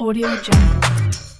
Audio Jungle.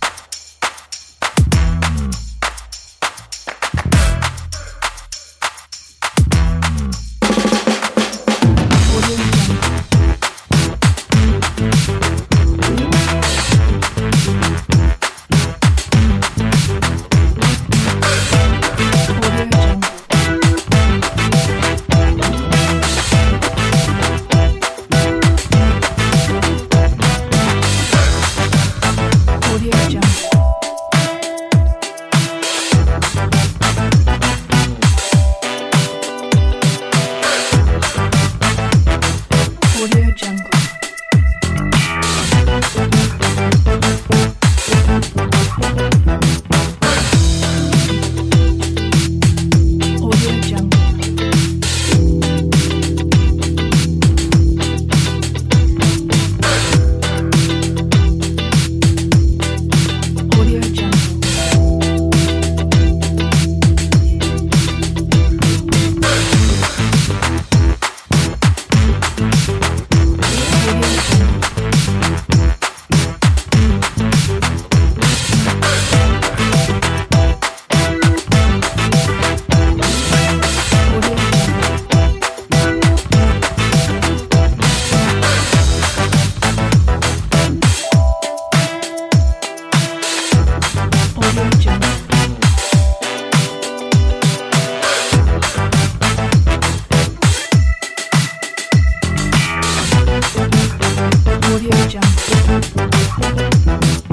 Thank you.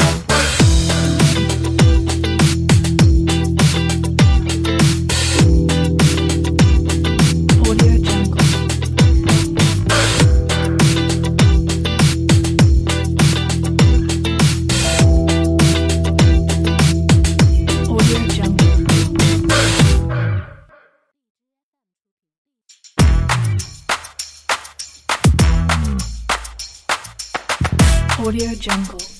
Audio Jungle.